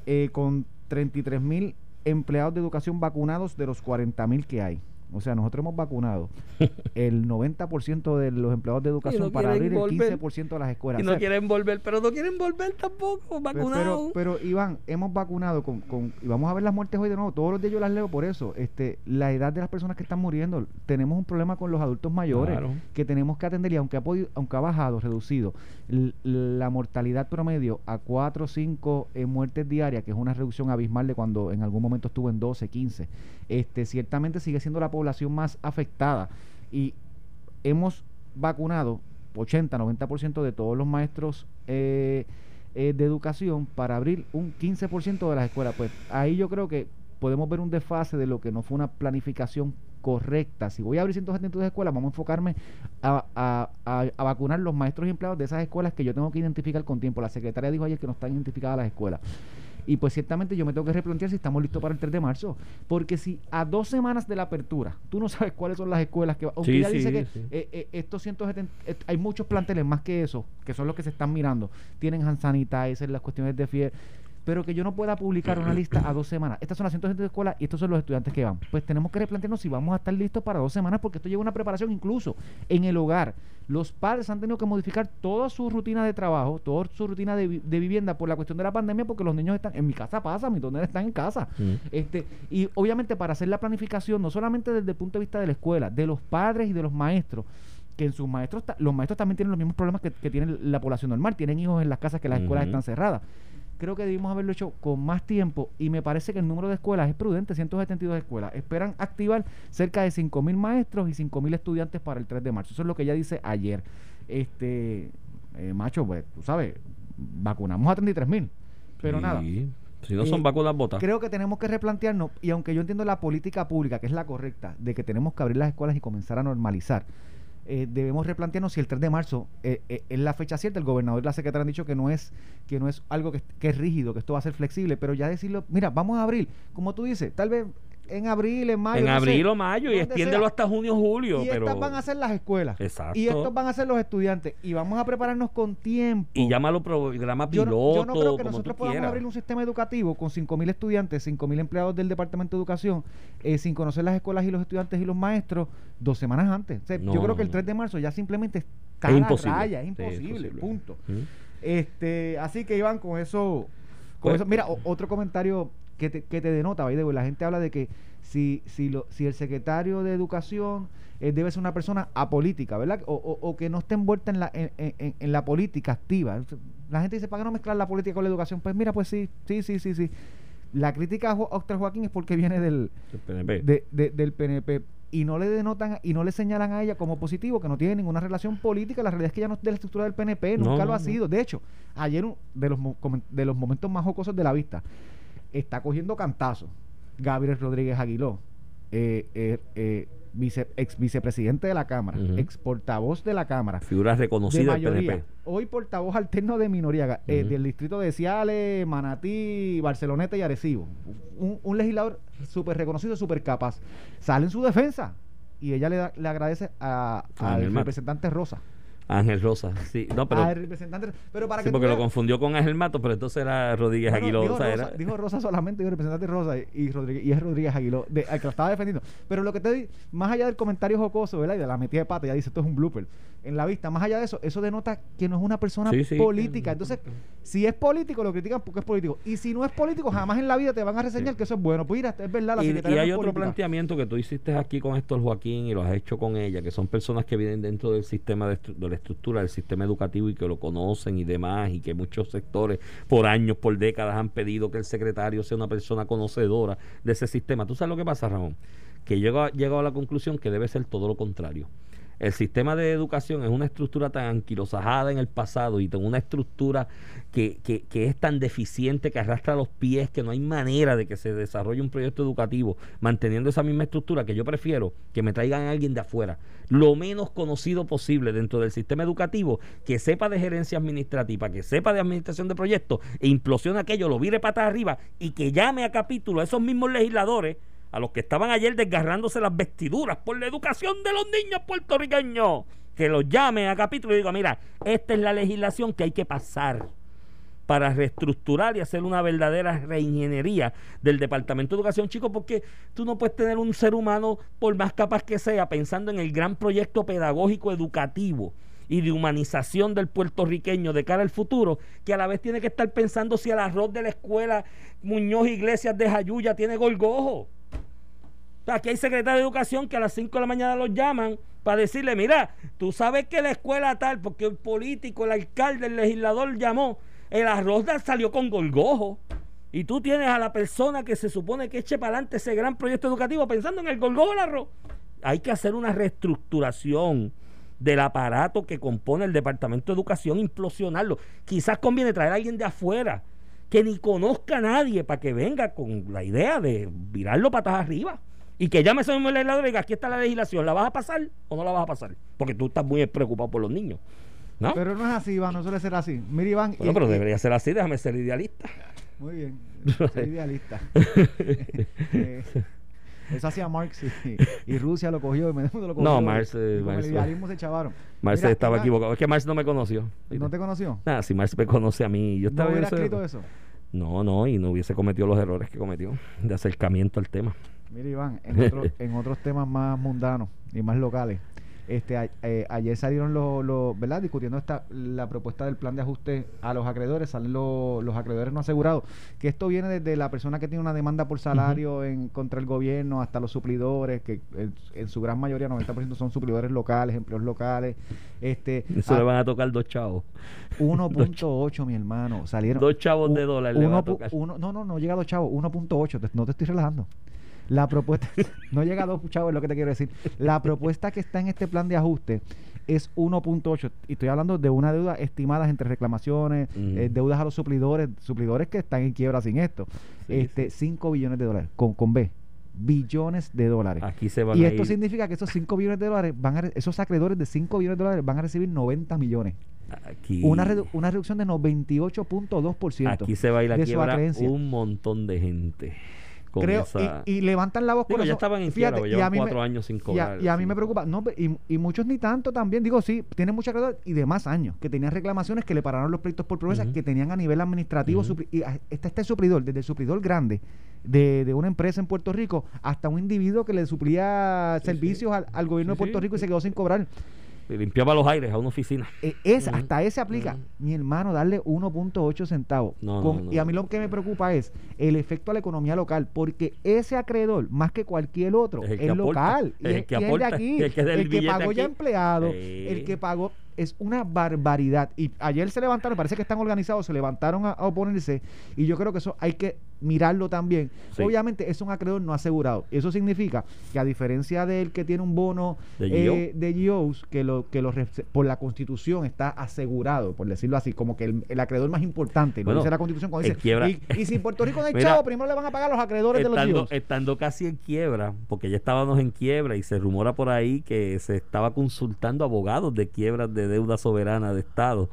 eh, con 33 mil empleados de educación vacunados de los 40 mil que hay. O sea, nosotros hemos vacunado el 90% de los empleados de educación no para abrir el volver. 15% de las escuelas. Y O no sea, quieren volver, pero no quieren volver tampoco, vacunados. Pero, pero Iván, hemos vacunado con, con- y vamos a ver las muertes hoy de nuevo. Todos los días yo las leo por eso. Este, la edad de las personas que están muriendo. Tenemos un problema con los adultos mayores Claro. que tenemos que atender y aunque ha podido, aunque ha bajado, reducido la mortalidad promedio a 4 o 5 eh, muertes diarias, que es una reducción abismal de cuando en algún momento estuvo en 12, 15. Este, ciertamente sigue siendo la población más afectada y hemos vacunado 80, 90% de todos los maestros eh, eh, de educación para abrir un 15% de las escuelas. Pues ahí yo creo que podemos ver un desfase de lo que no fue una planificación correcta. Si voy a abrir 172 escuelas, vamos a enfocarme a, a- a- a vacunar los maestros y empleados de esas escuelas que yo tengo que identificar con tiempo. La secretaria dijo ayer que no están identificadas las escuelas. Y pues ciertamente yo me tengo que replantear si estamos listos para el 3 de marzo. Porque si a dos semanas de la apertura tú no sabes cuáles son las escuelas que... va- Aunque Sí, dice sí, que sí. eh, eh, estos 170... eh, hay muchos planteles más que eso, que son los que se están mirando. Tienen hand sanitizer, las cuestiones de fiebre. Pero que yo no pueda publicar una lista a dos semanas. Estas son las 170 escuelas y estos son los estudiantes que van. Pues tenemos que replantearnos si vamos a estar listos para dos semanas porque esto lleva una preparación incluso en el hogar. Los padres han tenido que modificar toda su rutina de trabajo, toda su rutina de, vi- de vivienda por la cuestión de la pandemia porque los niños están... En mi casa pasa, mis dos nenes están en casa. Este, y obviamente para hacer la planificación, no solamente desde el punto de vista de la escuela, de los padres y de los maestros, que en sus maestros, los maestros también tienen los mismos problemas que, que tiene la población normal, tienen hijos en las casas que las escuelas están cerradas. Creo que debimos haberlo hecho con más tiempo y me parece que el número de escuelas es prudente, 172 escuelas. Esperan activar cerca de 5.000 maestros y 5.000 estudiantes para el 3 de marzo. Eso es lo que ella dice ayer. Este, eh, macho, pues, tú sabes, vacunamos a 33.000. Pero Sí. nada, Si no Eh, son vacunas botas. Creo que tenemos que replantearnos, y aunque yo entiendo la política pública, que es la correcta, de que tenemos que abrir las escuelas y comenzar a normalizar, eh, debemos replantearnos si el 3 de marzo eh, eh, es la fecha cierta. El gobernador y la secretaria han dicho que no es que no es algo que, es rígido, que esto va a ser flexible, pero ya decirlo, mira, vamos a abrir, como tú dices, tal vez en abril, en mayo. en no sé, abril o mayo y extiéndelo sea. hasta junio julio. Y pero... estas van a ser las escuelas. Exacto. Y estos van a ser los estudiantes. Y vamos a prepararnos con tiempo. Y llámalo programa Yo piloto, no, yo no creo que nosotros podamos quieras. abrir un sistema educativo con 5.000 estudiantes, 5.000 empleados del Departamento de Educación, eh, sin conocer las escuelas y los estudiantes y los maestros dos semanas antes. O sea, No, yo creo que el no. 3 de marzo ya simplemente está Es imposible. raya, es Sí, imposible, imposible. punto. ¿Mm? Este, así que Iván, con eso, con Pues- eso, mira, o- otro comentario que te, que te denota, la gente habla de que si, si, lo, si el secretario de Educación eh, debe ser una persona apolítica, ¿verdad? O, o- o que no esté envuelta en la, en, en- en la política activa. La gente dice, ¿para qué no mezclar la política con la educación? Pues mira, pues sí, sí, sí, sí, sí. La crítica a Oscar Joaquín es porque viene del, El PNP. de- de- del PNP y no le denotan y no le señalan a ella como positivo que no tiene ninguna relación política la realidad es que ella no es de la estructura del PNP nunca no, lo ha no. sido de hecho ayer de los de los momentos más jocosos de la vista está cogiendo cantazos Gabriel Rodríguez Aguiló eh, eh, eh, vice- ex vicepresidente de la Cámara Ujú. ex portavoz de la Cámara Figuras de reconocidas del. PNP. Hoy portavoz alterno de minoría eh, del distrito de Ciales, Manatí, Barceloneta y Arecibo. Un, un legislador súper reconocido, súper capaz. Sale en su defensa y ella le, da- le agradece a- al representante Rosa. Ángel Rosa, sí. No, pero, Ah, el representante. Pero para sí, que porque lo confundió con Ángel Mato, pero entonces era Rodríguez Bueno, Aguiló. dijo, o sea, Rosa, era- dijo Rosa solamente, dijo representante Rosa y, y Rodríguez, y es Rodríguez Aguiló, de, al que lo estaba defendiendo. Pero lo que te di, más allá del comentario jocoso, ¿verdad? Y de la metida de pata, ya dice esto es un blooper. En la vista, más allá de eso, eso denota que no es una persona Sí, sí. política. Entonces, si es político, lo critican porque es político. Y si no es político, jamás en la vida te van a reseñar que eso es bueno. Pues mira, es verdad, la y, secretaria y hay otro política. planteamiento que tú hiciste aquí con Héctor Joaquín y lo has hecho con ella, que son personas que vienen dentro del sistema de, estru- de la estructura del sistema educativo y que lo conocen y demás, y que muchos sectores por años, por décadas han pedido que el secretario sea una persona conocedora de ese sistema. ¿Tú sabes lo que pasa, Ramón? Que llego llegado a la conclusión que debe ser todo lo contrario. El sistema de educación es una estructura tan anquilosajada en el pasado y con una estructura que, que, que es tan deficiente que arrastra los pies que no hay manera de que se desarrolle un proyecto educativo manteniendo esa misma estructura que yo prefiero que me traigan a alguien de afuera, lo menos conocido posible dentro del sistema educativo, que sepa de gerencia administrativa, que sepa de administración de proyectos e implosione aquello, lo vire patas arriba y que llame a capítulo a esos mismos legisladores a los que estaban ayer desgarrándose las vestiduras por la educación de los niños puertorriqueños, que los llame a capítulo y diga, mira, esta es la legislación que hay que pasar para reestructurar y hacer una verdadera reingeniería del Departamento de Educación, chicos, porque tú no puedes tener un ser humano, por más capaz que sea, pensando en el gran proyecto pedagógico educativo y de humanización del puertorriqueño de cara al futuro, que a la vez tiene que estar pensando si el arroz de la escuela Muñoz Iglesias de Jayuya tiene golgojo. Aquí hay secretarios de educación que a las 5 de la mañana los llaman para decirle, mira, tú sabes que la escuela tal, porque el político, el alcalde, el legislador llamó, el arroz salió con golgojo. Y tú tienes a la persona que se supone que eche para adelante ese gran proyecto educativo pensando en el golgojo del arroz. Hay que hacer una reestructuración del aparato que compone el Departamento de Educación, implosionarlo. Quizás conviene traer a alguien de afuera que ni conozca a nadie para que venga con la idea de virarlo patas arriba. Y que llame ese mismo legislador y diga, aquí está la legislación, ¿la vas a pasar o no la vas a pasar? Porque tú estás muy preocupado por los niños. ¿No? Pero no es así, Iván, no suele ser así. Mira, Iván. bueno, y- pero debería ser así, déjame ser idealista. Muy bien, soy idealista. Eh, eso hacía Marx y, y Rusia lo cogió y me lo cogió. No, Marx, eh, Marx- el idealismo se chavaron. Marx Mira, estaba Iván, equivocado. Es que Marx no me conoció. ¿No te conoció? Nada, si Marx me conoce a mí, yo ¿No estaba hubiera yo sé- escrito eso? No, no, y no hubiese cometido los errores que cometió de acercamiento al tema. Mira, Iván, en, otro- en otros temas más mundanos y más locales, este, a- eh, ayer salieron los, los- ¿verdad? Discutiendo esta, la propuesta del plan de ajuste a los acreedores, salen los, los acreedores no asegurados, que esto viene desde la persona que tiene una demanda por salario en contra el gobierno hasta los suplidores, que en, en su gran mayoría, 90% son suplidores locales, empleos locales, este, Eso a- le van a tocar dos chavos. 1.8, mi hermano, salieron Dos chavos de dólar le va a uno pu- tocar. uno- no, no, no llega a dos chavos, 1.8, te- no te estoy relajando. La propuesta, no llega a dos chavos, es lo que te quiero decir. La propuesta que está en este plan de ajuste es 1.8. Y estoy hablando de una deuda estimada entre reclamaciones, eh, deudas a los suplidores, suplidores que están en quiebra sin esto. Sí, este 5 billones de dólares, con, con B, billones de dólares. Aquí se van Y a esto ir. significa que esos 5 billones de dólares, van a, esos acreedores de 5 billones de dólares van a recibir 90 millones. Aquí, Una, redu- una reducción de 98.2%. aquí se va a ir a quiebra un montón de gente. Con Creo, esa... y, y levantan la voz Digo, con ya estaban en Fíjate, quiebra, y llevan a mí me- cuatro años sin y a, cobrar. y a mí sí. me preocupa, no, y, y muchos ni tanto también, digo, sí, tienen mucha acreedores y de más años, que tenían reclamaciones que le pararon los proyectos por promesa, que tenían a nivel administrativo, supli- y a- está este suplidor, desde el suplidor grande de, de una empresa en Puerto Rico hasta un individuo que le suplía Sí, servicios Al, al gobierno Sí, de Puerto Rico y se quedó sin cobrar. Y limpiaba los aires a una oficina. Eh, es. Hasta ese aplica. Mi hermano, darle 1.8 centavos. No, Con- no, Y a mí lo que me preocupa es el efecto a la economía local, porque ese acreedor, más que cualquier otro, Es es, el que aporta, local. es el que y es de aporta, aquí. el que el pagó ya empleado, el que pagó es una barbaridad. Y ayer se levantaron, parece que están organizados, se levantaron a, a oponerse. Y yo creo que eso hay que mirarlo también. Sí. Obviamente es un acreedor no asegurado. Eso significa que a diferencia del que tiene un bono De eh, de GOs, que lo que lo por la constitución está asegurado, por decirlo así, como que el, el acreedor más importante, lo Bueno, dice la constitución cuando dice, quiebra- y, y si Puerto Rico no hay Mira, chavo, primero le van a pagar los acreedores de los estando, GOs. estando casi en quiebra, porque ya estábamos en quiebra y se rumora por ahí que se estaba consultando abogados de quiebras de deuda soberana de Estado.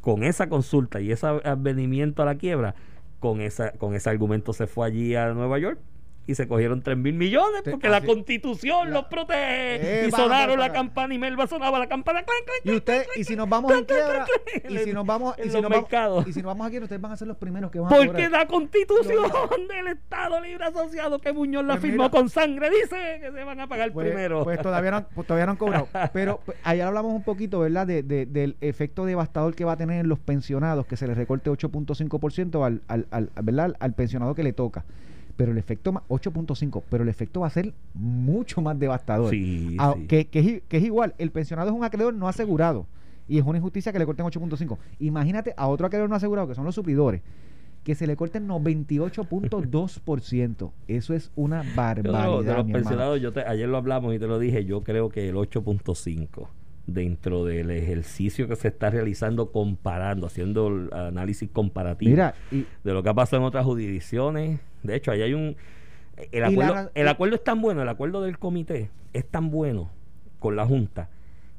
Con esa consulta y ese advenimiento a la quiebra, con, esa, con ese argumento se fue allí a Nueva York y se cogieron 3 mil millones porque la constitución la- los protege. Eh, y sonaron la campana y Melba sonaba la campana. clan, clan, Y usted, y si nos vamos en quiebra, y si nos vamos, y si nos vamos, y si nos vamos aquí, ustedes van a ser los primeros que van a Porque la constitución del Estado Libre Asociado que Muñoz la Pues firmó mira. con sangre dice que se van a pagar Pues, primero. pues todavía no, pues todavía no han cobrado. Pero pues, ayer hablamos un poquito, ¿verdad? De, de- del efecto devastador que va a tener en los pensionados, que se les recorte 8.5% al, al, al, ¿verdad? al pensionado que le toca. Pero el efecto, ma- 8.5, pero el efecto va a ser mucho más devastador. Sí, Ah, sí. Que, que es, i- que es igual, el pensionado es un acreedor no asegurado. Y es una injusticia que le corten 8.5. Imagínate a otro acreedor no asegurado, que son los suplidores, que se le corten 98.2%. Eso es una Yo barbaridad. los- de los pensionados, yo te- ayer lo hablamos y te lo dije, yo creo que el 8.5 dentro del ejercicio que se está realizando comparando, haciendo el análisis comparativo Mira, y, de lo que ha pasado en otras jurisdicciones. De hecho, ahí hay un... El acuerdo, la- el acuerdo es tan bueno, el acuerdo del comité es tan bueno con la Junta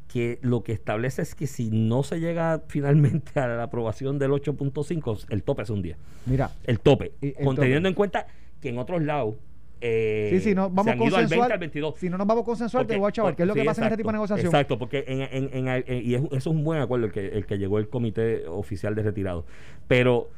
que lo que establece es que si no se llega finalmente a la aprobación del 8.5, el tope es un día. mira, El tope. El con- tope. teniendo en cuenta que en otros lados eh, sí, sí, no, se vamos a han ido al 20 consensuar. al 22. Si no nos vamos a consensuar, te voy a chaval, ¿qué es lo que pasa en este tipo de negociación? Exacto, porque en, en- en- en- y es- eso es un buen acuerdo el que, el que llegó el comité oficial de retirado. Pero,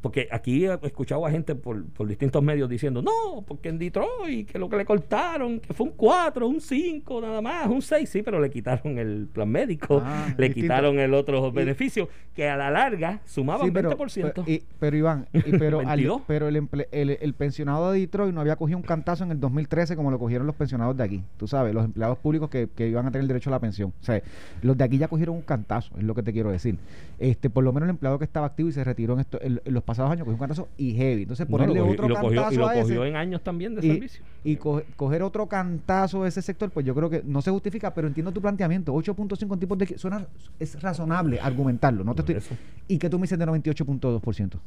porque aquí he escuchado a gente por, por distintos medios diciendo, no, porque en Detroit, que lo que le cortaron, que fue un 4, un 5, nada más, un 6, sí, pero le quitaron el plan médico, Ah, le distinto. quitaron el otro beneficio, que a la larga sumaban Sí, pero, 20%. pero- y- pero Iván, y- pero, al- 22. pero el, emple- el, el pensionado de Detroit no había cogido un cantazo en el 2013 como lo cogieron los pensionados de aquí. Tú sabes, los empleados públicos que, que iban a tener derecho a la pensión. O sea, los de aquí ya cogieron un cantazo, es lo que te quiero decir. Este, por lo menos el empleado que estaba activo y se retiró en, esto, en, en los pasados años cogió un cantazo y heavy. Entonces No, ponerle cogió- otro y lo cogió, cantazo y lo a ese en años también de y, servicio. y co- coger otro cantazo de ese sector, pues yo creo que no se justifica, pero entiendo tu planteamiento. 8.5 en tipos de... Suena, es razonable argumentarlo. No te estoy, eso. ¿Y qué tú me dices de 98.2%?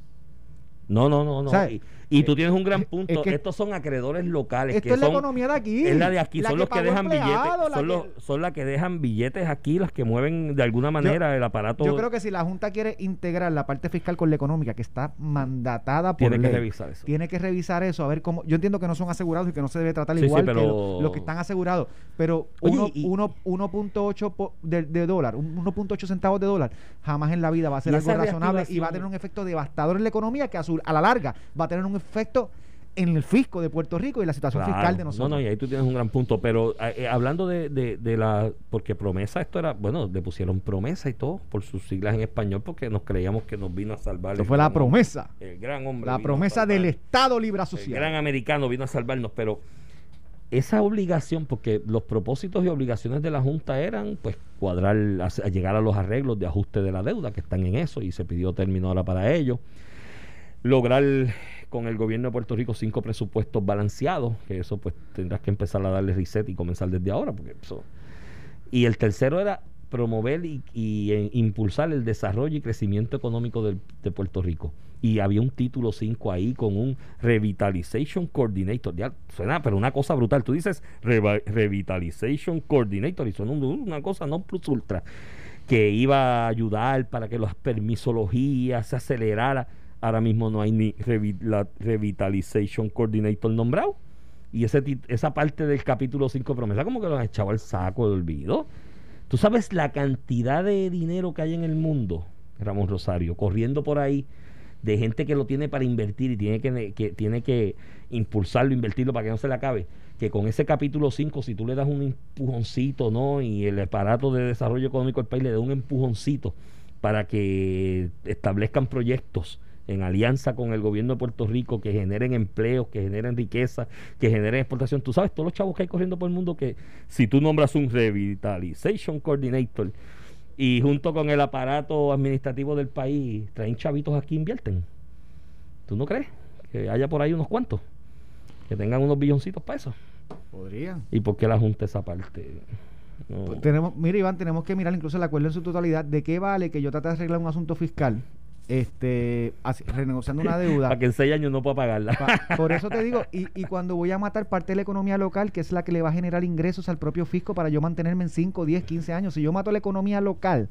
No, no, no, no. ¿Sabes? Y, tú tienes un gran punto. es que- Estos son acreedores locales. Esto que es la economía de aquí. Es la de aquí, La son los que dejan empleado, billetes, son, que- los, son las que dejan billetes aquí, las que mueven de alguna manera el aparato. Yo creo que si la Junta quiere integrar la parte fiscal con la económica, que está mandatada por tiene que revisar eso. tiene que revisar eso, a ver cómo. Yo entiendo que no son asegurados y que no se debe tratar Sí, igual que pero- los que están asegurados, pero Oye, uno- y- uno- 1.8 po- de, de dólar, un 1.8 centavos de dólar, jamás en la vida va a ser algo razonable y va a tener un efecto devastador en la economía que a, su- a la larga va a tener un efecto en el fisco de Puerto Rico y la situación Claro. fiscal de No, nosotros. no, y ahí tú tienes un gran punto. Pero eh, eh, hablando de, de, de la. Porque promesa, esto era. Bueno, le pusieron promesa y todo por sus siglas en español porque nos creíamos que nos vino a salvar. Eso el fue la gran promesa. El gran hombre. La promesa salvar. del Estado Libre El Asociado. gran americano vino a salvarnos, pero esa obligación, porque los propósitos y obligaciones de la Junta eran pues cuadrar, a, a llegar a los arreglos de ajuste de la deuda, que están en eso, y se pidió término ahora para ello. Lograr con el gobierno de Puerto Rico cinco presupuestos balanceados, que eso pues tendrás que empezar a darle reset y comenzar desde ahora, porque eso. Y el tercero era promover y, eh, impulsar el desarrollo y crecimiento económico de Puerto Rico. Y había un título 5 ahí con un Revitalization Coordinator. Suena, pero una cosa brutal. Tú dices Revitalization Coordinator y suena un- una cosa no plus ultra que iba a ayudar para que las permisologías se acelerara. Ahora mismo no hay ni revi- la Revitalization Coordinator nombrado. Y ese, esa parte del capítulo 5 promesa como que lo han echado al saco de olvido. Tú sabes la cantidad de dinero que hay en el mundo, Ramón Rosario, corriendo por ahí de gente que lo tiene para invertir y tiene que, que tiene que impulsarlo, invertirlo para que no se le acabe. Que con ese capítulo 5, si tú le das un empujoncito, ¿no? Y el aparato de desarrollo económico del país le da un empujoncito para que establezcan proyectos en alianza con el gobierno de Puerto Rico que generen empleos, que generen riqueza, que generen exportación. Tú sabes, todos los chavos que hay corriendo por el mundo que si tú nombras un Revitalization Coordinator y junto con el aparato administrativo del país traen chavitos aquí invierten. ¿Tú no crees? Que haya por ahí unos cuantos que tengan unos billoncitos para eso. Podrían. ¿Y por qué la Junta esa parte? No. Pues tenemos, mira Iván, tenemos que mirar incluso el acuerdo en su totalidad. ¿De qué vale que yo trate de arreglar un asunto fiscal, este, así- renegociando una deuda? Para que en seis años no pueda pagarla. Pa- por eso te digo, y, y cuando voy a matar parte de la economía local, que es la que le va a generar ingresos al propio fisco para yo mantenerme en 5, 10, 15 años, si yo mato la economía local,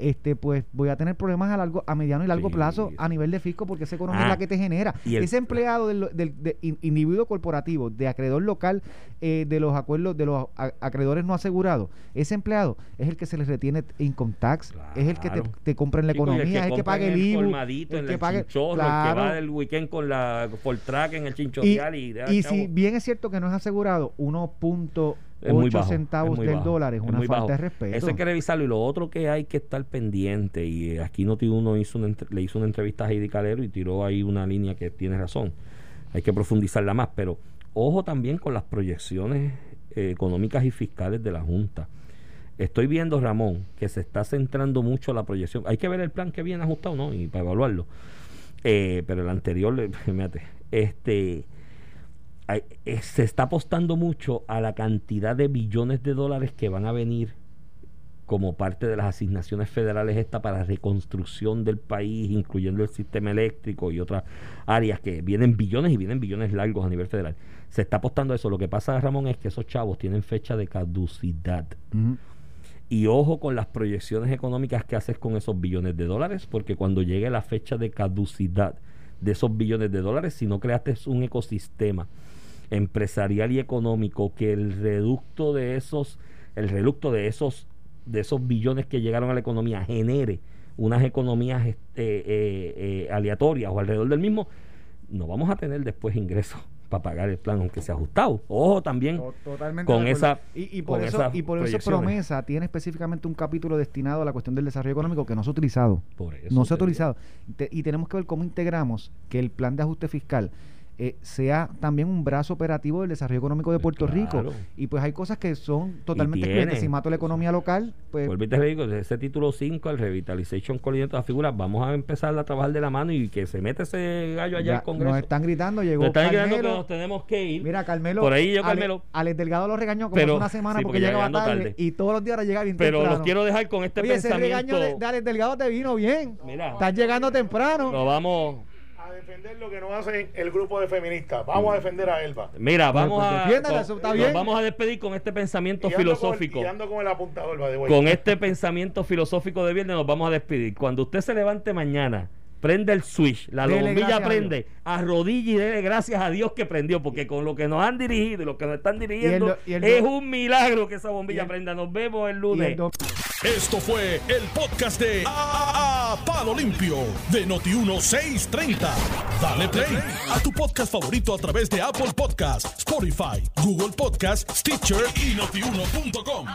este pues voy a tener problemas a largo a mediano y largo Sí. plazo a nivel de fisco porque esa economía es Ah, la que te genera y el- ese empleado del, del- de in- individuo corporativo de acreedor local eh, de los acuerdos de los acreedores no asegurados ese empleado es el que se les retiene income tax es el que te, te compra en la y economía es el que paga en el IVU el en que el pague chinchorro, el que va del weekend con la Fortrack en el y, chinchorreal y, y chavo. si bien es cierto que no es asegurado Es muy 1.8 bajo, centavos es muy del bajo, dólar es es una muy falta bajo. de respeto Eso hay que revisarlo. Y lo otro que hay que estar pendiente, y eh, aquí Noti1 hizo una, entre- le hizo una entrevista a Heidi Calero y tiró ahí una línea que tiene razón. Hay que profundizarla más, pero ojo también con las proyecciones eh, económicas y fiscales de la Junta. Estoy viendo, Ramón, que se está centrando mucho la proyección. Hay que ver el plan que viene ajustado, ¿no? Y para evaluarlo. Eh, pero el anterior, fíjate, este se está apostando mucho a la cantidad de billones de dólares que van a venir como parte de las asignaciones federales esta para reconstrucción del país, incluyendo el sistema eléctrico y otras áreas que vienen billones y vienen billones largos a nivel federal. Se está apostando a eso. Lo que pasa, Ramón, es que esos chavos tienen fecha de caducidad. Y ojo con las proyecciones económicas que haces con esos billones de dólares, porque cuando llegue la fecha de caducidad de esos billones de dólares, si no creaste un ecosistema empresarial y económico que el reducto de esos, el reducto de esos, de esos billones que llegaron a la economía genere unas economías este, eh, eh, aleatorias o alrededor del mismo, no vamos a tener después ingresos para pagar el plan, aunque sea ajustado. Ojo también Totalmente con esa y, y por con eso y por eso promesa tiene específicamente un capítulo destinado a la cuestión del desarrollo económico que no se ha utilizado. Por eso no se ha utilizado. Te- y tenemos que ver cómo integramos que el plan de ajuste fiscal eh, sea también un brazo operativo del desarrollo económico de Pues Puerto Rico y pues hay cosas que son totalmente excluyentes si mato la economía local pues Vuelvo y te digo, ese título 5, el Revitalization Coordinator de las figuras, vamos a empezar a trabajar de la mano y que se mete ese gallo allá al Congreso. nos están gritando llegó Nos están gritando que Carmelo nos tenemos que ir. Mira, Carmelo. Por ahí Ale- Carmelo. Alex Delgado lo regañó como Pero- hace una semana sí, porque, porque llegaba tarde, tarde. y todos los días ahora llega bien pero temprano. los quiero dejar con este Oye, ese pensamiento. regaño de, de Alex Delgado te vino bien. Mira. Estás llegando temprano. Nos vamos. Defender lo que no hace el grupo de feministas. Vamos a defender a Elba. Mira, Pues, vamos pues, a. con- eso está nos bien. vamos a despedir con este pensamiento Y ando con el- filosófico. y ando con el apuntador. Con este pensamiento filosófico de viernes nos vamos a despedir. Cuando usted se levante mañana, prende el switch, la Dele bombilla a prende, arrodille y dele gracias a Dios que prendió, porque con lo que nos han dirigido y lo que nos están dirigiendo, do- y el es un milagro que esa bombilla el- prenda. Nos vemos el lunes. Esto fue el podcast de A, Palo Limpio de Noti1630. Dale play a tu podcast favorito a través de Apple Podcasts, Spotify, Google Podcasts, Stitcher y notiuno.com.